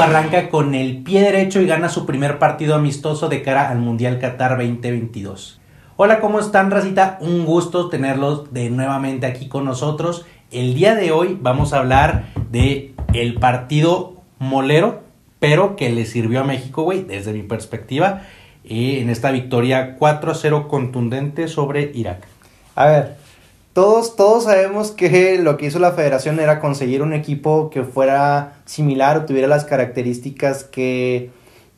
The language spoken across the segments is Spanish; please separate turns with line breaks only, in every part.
Arranca con el pie derecho y gana su primer partido amistoso de cara al Mundial Qatar 2022. Hola, ¿cómo están, Racita? Un gusto tenerlos de nuevamente aquí con nosotros. El día de hoy vamos a hablar de el partido molero, pero que le sirvió a México, güey, desde mi perspectiva, eh, en esta victoria 4-0 contundente sobre Irak.
A ver, todos, todos sabemos que lo que hizo la federación era conseguir un equipo que fuera similar o tuviera las características que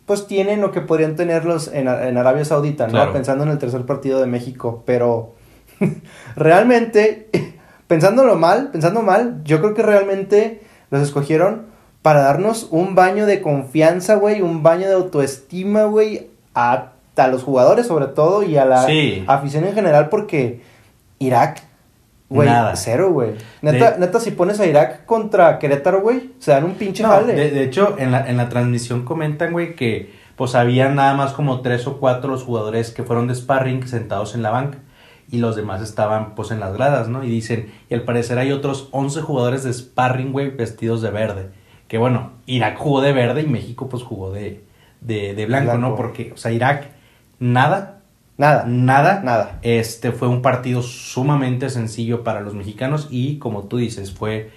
pues tienen o que podrían tenerlos en, en Arabia Saudita, ¿no? Pensando en el tercer partido de México, pero realmente, pensándolo mal, pensando mal, yo creo que realmente los escogieron para darnos un baño de confianza, güey, un baño de autoestima, güey, a, a, los jugadores sobre todo y a la afición en general, porque Irak Güey, cero, güey. Neta, neta, si pones a Irak contra Querétaro, güey, se dan un pinche jale.
De, hecho, en la, en la transmisión comentan, güey, que pues había nada más como tres o cuatro los jugadores que fueron de sparring sentados en la banca y los demás estaban pues en las gradas, ¿no? Y dicen, y al parecer hay otros 11 jugadores de sparring, güey, vestidos de verde. Que bueno, Irak jugó de verde y México pues jugó de, de, de blanco, ¿no? Porque, o sea, Irak nada
Nada.
Nada.
Nada.
Este fue un partido sumamente sencillo para los mexicanos y como tú dices, fue,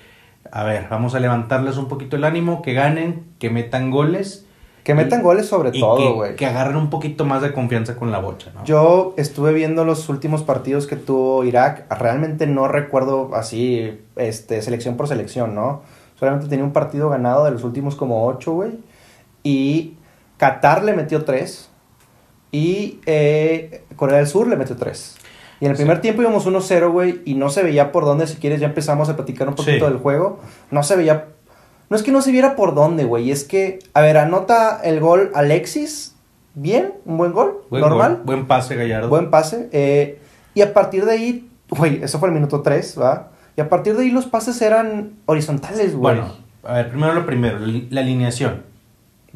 a ver, vamos a levantarles un poquito el ánimo, que ganen, que metan goles.
Que metan goles sobre todo, güey.
Que, agarren un poquito más de confianza con la bocha, ¿no?
Yo estuve viendo los últimos partidos que tuvo Irak. Realmente no recuerdo así, este, selección por selección, ¿no? Solamente tenía un partido ganado de los últimos como ocho, güey. Y Qatar le metió tres. Y eh, Corea del Sur le metió 3. Y en el primer tiempo íbamos 1-0, güey, y no se veía por dónde. Si quieres, ya empezamos a platicar un poquito del juego. No se veía. No es que no se viera por dónde, güey. Es que, a ver, anota el gol Alexis. Bien, un buen gol. normal.
Buen pase, Gallardo.
Buen pase. Eh, y a partir de ahí, güey, eso fue el minuto 3, ¿va? Y a partir de ahí los pases eran horizontales, güey.
Bueno, a ver, primero lo primero, la alineación.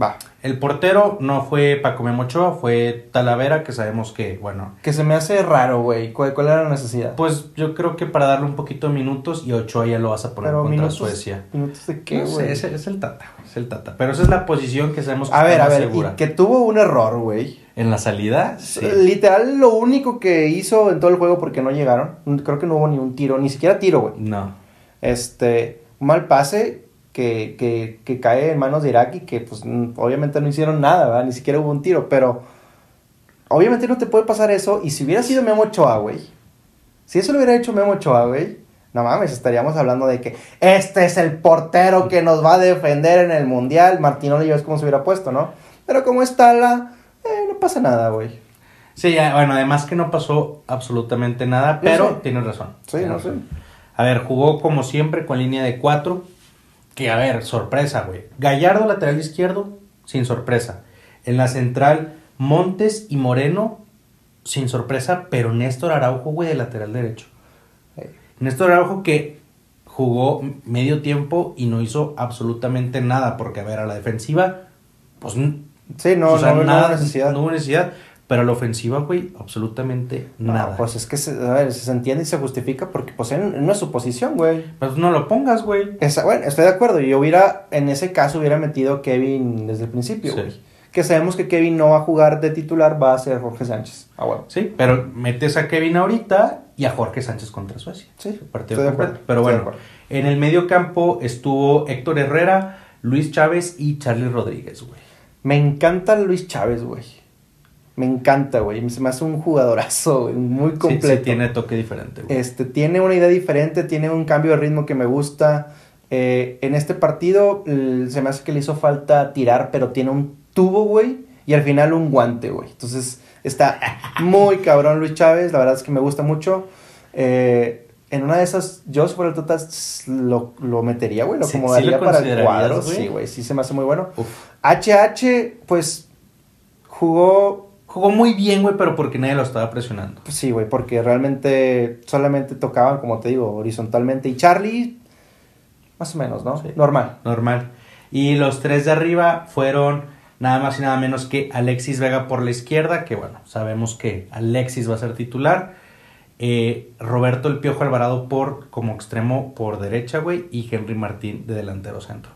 Va. El portero no fue Paco Memochoa, fue Talavera, que sabemos que, bueno.
Que se me hace raro, güey. ¿Cuál, era la necesidad?
Pues yo creo que para darle un poquito de minutos y Ochoa ya lo vas a poner contra Suecia.
¿Minutos de qué, güey?
es, el Tata, Es el Tata. Pero esa es la posición que sabemos que
A ver, a ver, y que tuvo un error, güey.
¿En la salida?
Sí. Literal, lo único que hizo en todo el juego porque no llegaron. Creo que no hubo ni un tiro, ni siquiera tiro, güey.
No.
Este, mal pase que, que, que, cae en manos de Irak y que pues obviamente no hicieron nada, ¿verdad? Ni siquiera hubo un tiro, pero obviamente no te puede pasar eso y si hubiera sido Memo Ochoa, güey, si eso lo hubiera hecho Memo Ochoa, güey, no mames, estaríamos hablando de que este es el portero que nos va a defender en el Mundial, Martinoli ya ves cómo se hubiera puesto, ¿no? Pero como está la... Eh, no pasa nada, güey.
Sí, bueno, además que no pasó absolutamente nada, pero tienes razón.
Sí, no sé.
A ver, jugó como siempre con línea de cuatro que a ver, sorpresa, güey. Gallardo, lateral izquierdo, sin sorpresa. En la central, Montes y Moreno, sin sorpresa, pero Néstor Araujo, güey, de lateral derecho. Néstor Araujo que jugó medio tiempo y no hizo absolutamente nada, porque a ver, a la defensiva, pues...
Sí, no, no, nada, necesidad.
No hubo necesidad. Pero la ofensiva, güey, absolutamente nada.
pues es que se, a ver, se entiende y se justifica porque pues en, no es su posición, güey.
Pues no lo pongas, güey.
bueno, estoy de acuerdo. Yo hubiera, en ese caso, hubiera metido a Kevin desde el principio, güey. Que sabemos que Kevin no va a jugar de titular, va a ser Jorge Sánchez.
Ah, bueno. Sí, pero metes a Kevin ahorita y a Jorge Sánchez contra Suecia.
Sí,
partido completo. Pero bueno, en el medio campo estuvo Héctor Herrera, Luis Chávez y Charlie Rodríguez, güey.
Me encanta Luis Chávez, güey. Me encanta, güey. Se me hace un jugadorazo, muy completo. Sí,
tiene toque diferente,
güey. Este, tiene una idea diferente, tiene un cambio de ritmo que me gusta. Eh, en este partido se me hace que le hizo falta tirar, pero tiene un tubo, güey. Y al final un guante, güey. Entonces está muy cabrón Luis Chávez. La verdad es que me gusta mucho. Eh, en una de esas, yo si fuera el lo, lo metería, güey. Lo acomodaría para el cuadro. Sí, güey. Sí, se me hace muy bueno. HH, pues jugó
Jugó muy bien, güey, pero porque nadie lo estaba presionando.
Pues sí, güey, porque realmente solamente tocaban, como te digo, horizontalmente. Y Charlie, más o menos, ¿no? Normal.
Normal. Y los tres de arriba fueron nada más y nada menos que Alexis Vega por la izquierda, que bueno, sabemos que Alexis va a ser titular. Eh, Roberto El Piojo Alvarado por, como extremo por derecha, güey. Y Henry Martín de delantero centro.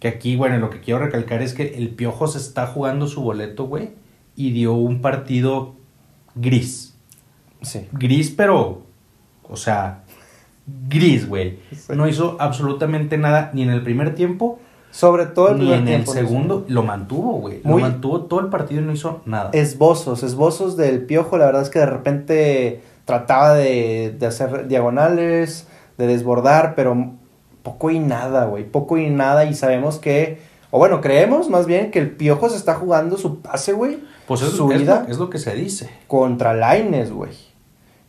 Que aquí, bueno, lo que quiero recalcar es que el Piojo se está jugando su boleto, güey, y dio un partido gris.
Sí.
Gris, pero, o sea, gris, güey.
Sí.
No hizo absolutamente nada ni en el primer tiempo
Sobre todo el
ni en el segundo. Lo mantuvo, güey. Lo mantuvo todo el partido y no hizo nada.
Esbozos, esbozos del piojo. La verdad es que de repente trataba de, de hacer diagonales, de desbordar, pero poco y nada, güey. Poco y nada. Y sabemos que, o bueno, creemos más bien que el piojo se está jugando su pase, güey.
Pues es,
su
es
vida
lo, es lo que se dice.
contra Laines, güey.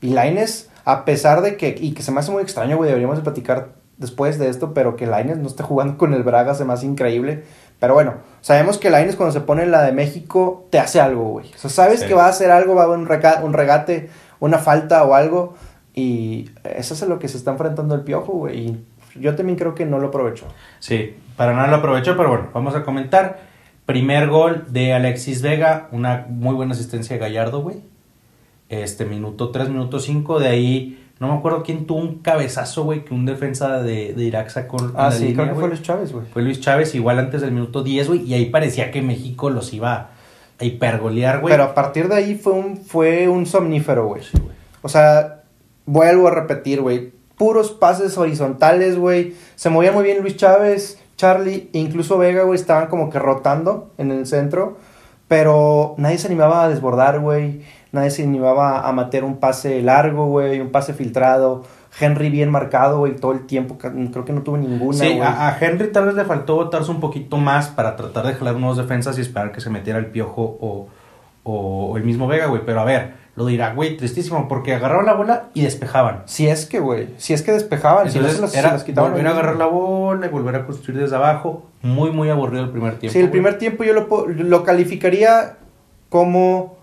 Y Laines, a pesar de que, y que se me hace muy extraño, güey, deberíamos de platicar después de esto, pero que Laines no esté jugando con el Braga se me hace increíble. Pero bueno, sabemos que Laines cuando se pone en la de México te hace algo, güey. O sea, sabes
Sí.
que va a hacer algo, va a haber un, un regate, una falta o algo. Y eso es a lo que se está enfrentando el piojo, güey. Y yo también creo que no lo aprovechó.
Sí, para nada lo aprovechó, pero bueno, vamos a comentar. Primer gol de Alexis Vega, una muy buena asistencia de Gallardo, güey. Este minuto 3, minuto 5, de ahí no me acuerdo quién tuvo un cabezazo, güey, que un defensa de, de Irak sacó.
Ah,
la
sí,
línea,
creo que fue. Luis Chávez, güey.
Fue Luis Chávez, igual antes del minuto 10, güey, y ahí parecía que México los iba a hipergolear, güey.
Pero a partir de ahí fue un, fue un somnífero, güey.
Sí, güey.
O sea, vuelvo a repetir, güey. Puros pases horizontales, güey. Se movía muy bien Luis Chávez, Charlie, e incluso Vega, güey, estaban como que rotando en el centro. Pero nadie se animaba a desbordar, güey. Nadie se animaba a meter un pase largo, güey, un pase filtrado. Henry bien marcado, güey, todo el tiempo. Creo que no tuvo ninguna,
Sí, a, a Henry tal vez le faltó botarse un poquito más para tratar de jalar nuevos defensas y esperar que se metiera el piojo o, o, o el mismo Vega, güey. Pero a ver, lo dirá, güey, tristísimo, porque agarraron la bola y despejaban.
Si es que, güey, si es que despejaban, si no
Entonces
se las, se
era
las quitaban.
volver a agarrar la bola y volver a construir desde abajo. Muy, muy aburrido el primer tiempo.
Sí, el primer tiempo yo lo, lo calificaría como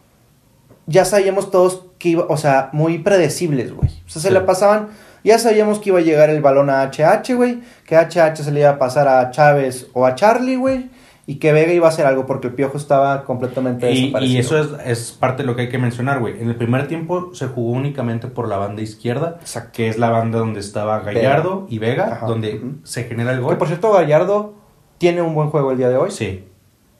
ya sabíamos todos que iba, o sea, muy predecibles, güey. O sea, se
Sí.
la pasaban, ya sabíamos que iba a llegar el balón a HH, güey, que HH se le iba a pasar a Chávez o a Charlie, güey, y que Vega iba a hacer algo porque el piojo estaba completamente
Y,
desaparecido.
y eso es, es parte de lo que hay que mencionar, güey. En el primer tiempo se jugó únicamente por la banda izquierda,
Exacto.
que es la banda donde estaba Gallardo y Vega,
Ajá.
donde se genera el
Que
gol.
por cierto, Gallardo tiene un buen juego el día de hoy.
Sí.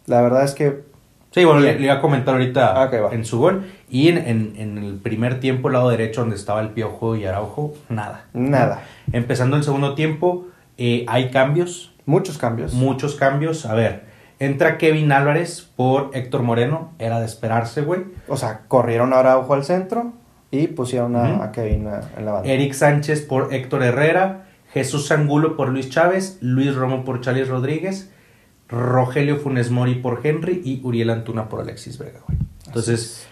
La verdad es que
Sí, bueno, le, iba a comentar ahorita
Ah,
en su gol. Y en, en- en el primer tiempo, el lado derecho, donde estaba el Piojo y Araujo, nada.
nada.
Empezando el segundo tiempo, eh, hay cambios,
Muchos cambios.
muchos cambios. A ver, entra Kevin Álvarez por Héctor Moreno, era de esperarse, güey.
O sea, corrieron a Araujo al centro y pusieron a, Kevin en la banda.
Eric Sánchez por Héctor Herrera, Jesús Angulo por Luis Chávez, Luis Romo por Charles Rodríguez, Rogelio Funes Mori por Henry y Uriel Antuna por Alexis Vega, güey. Entonces,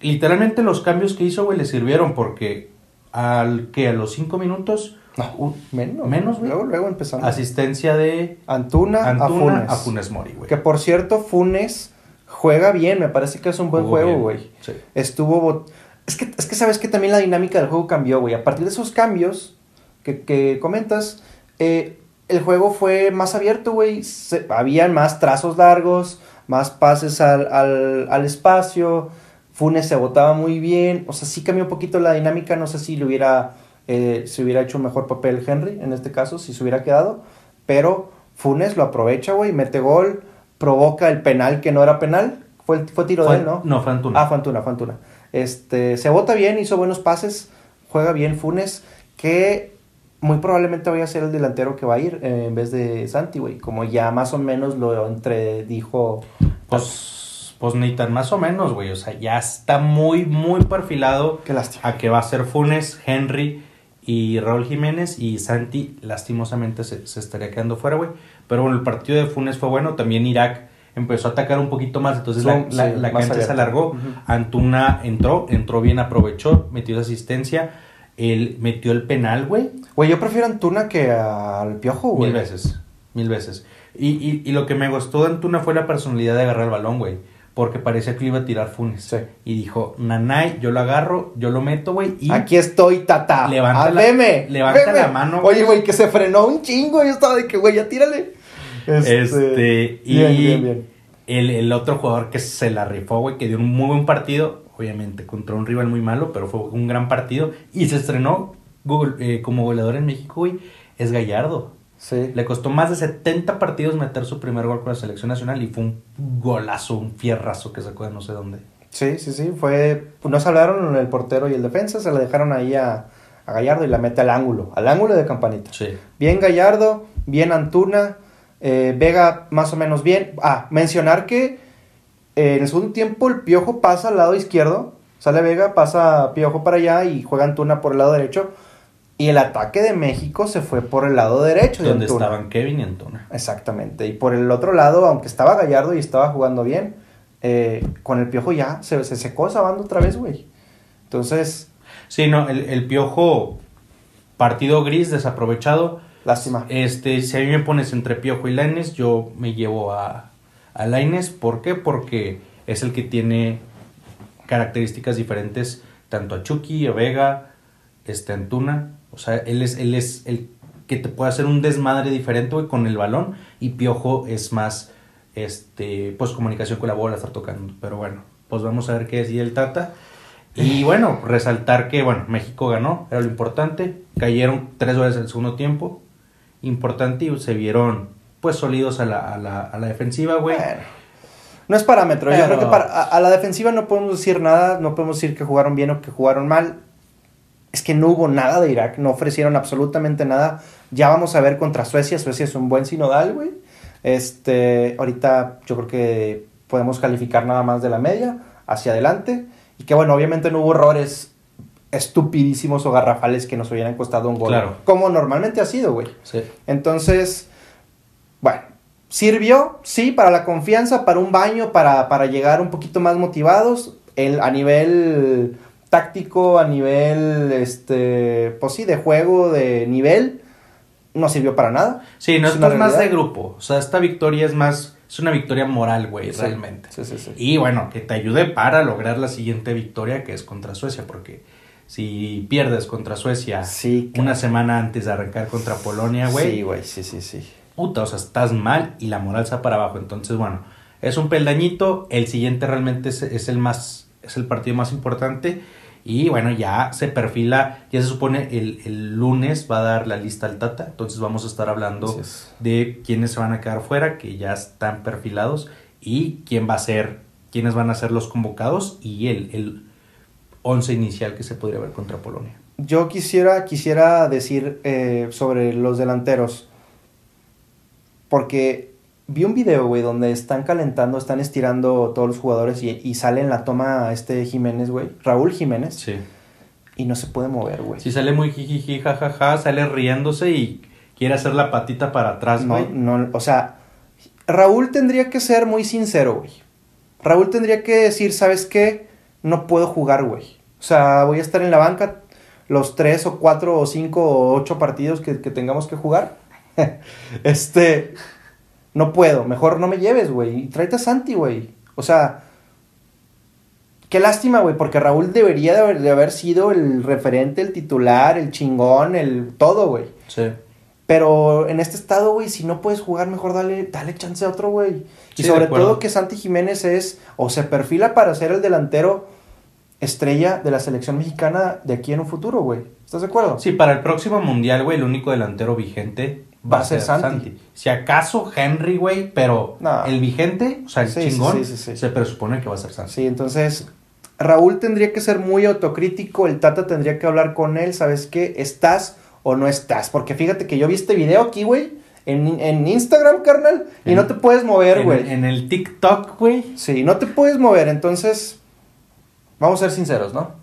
literalmente los cambios que hizo, güey, le sirvieron porque al que a los cinco minutos,
No,
un-
menos.
menos, güey.
Luego, luego empezamos.
asistencia de
Antuna,
Antuna
a Funes.
a Funes Mori, güey.
Que por cierto, Funes juega bien. Me parece que es un buen
Jugó
juego,
bien.
güey.
Sí.
Estuvo. Es que, es que sabes que también la dinámica del juego cambió, güey. A partir de esos cambios que, que comentas, eh, el juego fue más abierto, güey. Habían más trazos largos, más pases al, al, al espacio. Funes se botaba muy bien. O sea, sí cambió un poquito la dinámica. No sé si le hubiera, eh, se hubiera hecho un mejor papel Henry en este caso, si se hubiera quedado. Pero Funes lo aprovecha, güey. Mete gol, provoca el penal que no era penal. Fue, fue tiro
Fue-
de él, ¿no?
No, fue Antuna.
Ah, fue Antuna, fue Antuna. Este, se vota bien, hizo buenos pases, juega bien Funes, que muy probablemente vaya a ser el delantero que va a ir eh, en vez de Santi, güey. Como ya más o menos lo entredijo.
Pues, pues ni tan más o menos, güey. O sea, ya está muy, muy perfilado
Qué lástima.
a que va a ser Funes, Henry y Raúl Jiménez y Santi lastimosamente se, se estaría quedando fuera, güey. Pero bueno, el partido de Funes fue bueno, también Irak empezó a atacar un poquito más, entonces la, la-
sí,
la
más
cancha se alargó. Antuna entró, entró bien, aprovechó, metió esa asistencia, él metió el penal, güey,
Güey, yo prefiero a Antuna que al Piojo, güey.
mil veces, mil veces. Y, y, y lo que me gustó de Antuna fue la personalidad de agarrar el balón, güey. Porque parecía que le iba a tirar Funes.
Sí.
Y dijo, Nanay, yo lo agarro, yo lo meto, güey. Y
Aquí estoy, tata.
Levanta
Ah,
la-
veme,
levanta
veme.
la mano, güey.
Oye, güey, que se frenó un chingo. Yo estaba de que, güey, ya tírale.
Este, y
bien, bien, bien.
El, el otro jugador que se la rifó, güey, que dio un muy buen partido, obviamente contra un rival muy malo, pero fue un gran partido y se estrenó Google, eh, como goleador en México, güey, es Gallardo.
Sí.
Le costó más de 70 partidos meter su primer gol con la selección nacional y fue un golazo, un fierrazo que sacó de no sé dónde.
Sí, sí, sí. Fue. No se hablaron el portero y el defensa, se la dejaron ahí a, a Gallardo y la mete al ángulo, al ángulo de campanita.
Sí.
Bien Gallardo, bien Antuna, eh, Vega más o menos bien. Ah, mencionar que eh, en el segundo tiempo el Piojo pasa al lado izquierdo, sale Vega, pasa Piojo para allá y juega Antuna por el lado derecho. Y el ataque de México se fue por el lado derecho. de
Donde estaban Kevin y Antuna.
Exactamente. Y por el otro lado, aunque estaba Gallardo y estaba jugando bien, eh, con el Piojo ya se, se secó esa banda otra vez, güey. Entonces,
Sí, no, el, el Piojo, partido gris, desaprovechado.
lástima.
Este, si a mí me pones entre Piojo y Laines, yo me llevo a, a Laines. ¿Por qué? Porque es el que tiene características diferentes tanto a Chucky, a Vega, este, Antuna. O sea, él es, él es el que te puede hacer un desmadre diferente güey, con el balón y Piojo es más, este, pues comunicación con la bola, estar tocando. Pero bueno, pues vamos a ver qué decide el Tata. Y bueno, resaltar que, bueno, México ganó, era lo importante. Cayeron tres horas en el segundo tiempo. Importante y se vieron, pues, sólidos a la, a la, a la defensiva, güey.
Bueno, no es parámetro. Yo
Pero-
creo que para, a, a la defensiva no podemos decir nada, no podemos decir que jugaron bien o que jugaron mal. Es que no hubo nada de Irak, no ofrecieron absolutamente nada. Ya vamos a ver contra Suecia. Suecia es un buen sinodal, güey. Este, ahorita yo creo que podemos calificar nada más de la media hacia adelante. Y que bueno, obviamente no hubo errores estupidísimos o garrafales que nos hubieran costado un gol.
Claro.
Como normalmente ha sido, güey.
Sí.
Entonces, bueno, sirvió, sí, para la confianza, para un baño, para, para llegar un poquito más motivados. El, a nivel táctico, a nivel, este, pues sí, de juego, de nivel, no sirvió para nada.
Sí, no,
Es
es más de grupo. O sea, esta victoria es más, es una victoria moral, güey,
Sí,
realmente.
Sí, sí, sí.
Y bueno, que te ayude para lograr la siguiente victoria que es contra Suecia, porque si pierdes contra Suecia
Sí,
una semana antes de arrancar contra Polonia, güey,
Sí, güey, sí, sí, sí.
puta, o sea, estás mal y la moral está para abajo. Entonces, bueno, es un peldañito. El siguiente realmente es, es el más, es el partido más importante. Y bueno, ya se perfila, ya se supone el, el lunes va a dar la lista al Tata. Entonces vamos a estar hablando
es.
de quiénes se van a quedar fuera, que ya están perfilados, y quién va a ser, quiénes van a ser los convocados y el, el once inicial que se podría ver contra Polonia.
Yo quisiera, quisiera decir eh, sobre los delanteros. Porque vi un video, güey, donde están calentando, están estirando todos los jugadores y, y sale en la toma este Jiménez, güey. Raúl Jiménez.
Sí.
Y no se puede mover, güey.
Si sale muy jijiji, jajaja, sale riéndose y quiere hacer la patita para atrás,
no,
güey.
no, o sea, Raúl tendría que ser muy sincero, güey. Raúl tendría que decir, ¿sabes qué? No puedo jugar, güey. O sea, voy a estar en la banca los tres o cuatro o cinco o ocho partidos que, que tengamos que jugar. este, no puedo. Mejor no me lleves, güey. Y tráete a Santi, güey. O sea, qué lástima, güey, porque Raúl debería de haber, de haber sido el referente, el titular, el chingón, el todo, güey.
Sí.
Pero en este estado, güey, si no puedes jugar, mejor dale, dale chance a otro, güey. Y
Sí,
sobre todo que Santi Jiménez es, o se perfila para ser el delantero estrella de la selección mexicana de aquí en un futuro, güey. ¿Estás de acuerdo?
Sí, para el próximo mundial, güey, el único delantero vigente va, a ser Santi. Si acaso Henry, güey, pero el vigente, o sea, el
Sí,
chingón,
sí, sí, sí.
se presupone que va a ser Santi.
Sí, entonces Raúl tendría que ser muy autocrítico, el Tata tendría que hablar con él, ¿sabes qué? ¿Estás o no estás? Porque fíjate que yo vi este video aquí, güey, en, en Instagram, carnal, y
En-
no te puedes mover,
En,
güey.
en el TikTok, güey.
Sí, no te puedes mover, entonces vamos a ser sinceros, ¿no?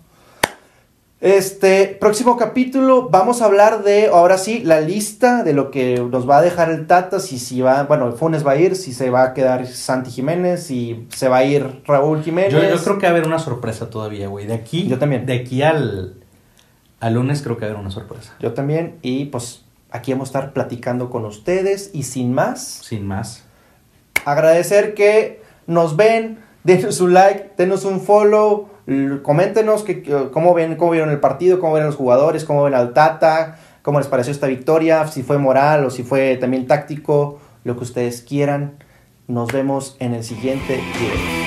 Este próximo capítulo vamos a hablar de, ahora sí, la lista de lo que nos va a dejar el Tata, si, si va, bueno, Funes va a ir, si se va a quedar Santi Jiménez, si se va a ir Raúl Jiménez.
Yo, yo creo que va a haber una sorpresa todavía, güey. De aquí,
Yo también.
De aquí al, al lunes creo que va a haber una sorpresa.
Yo también, y pues aquí vamos a estar platicando con ustedes, y sin más,
Sin más.
agradecer que nos ven, denos un like, denos un follow, coméntenos que, cómo, ven, cómo vieron el partido, cómo ven los jugadores, cómo ven al Tata, cómo les pareció esta victoria, si fue moral o si fue también táctico, lo que ustedes quieran. Nos vemos en el siguiente video.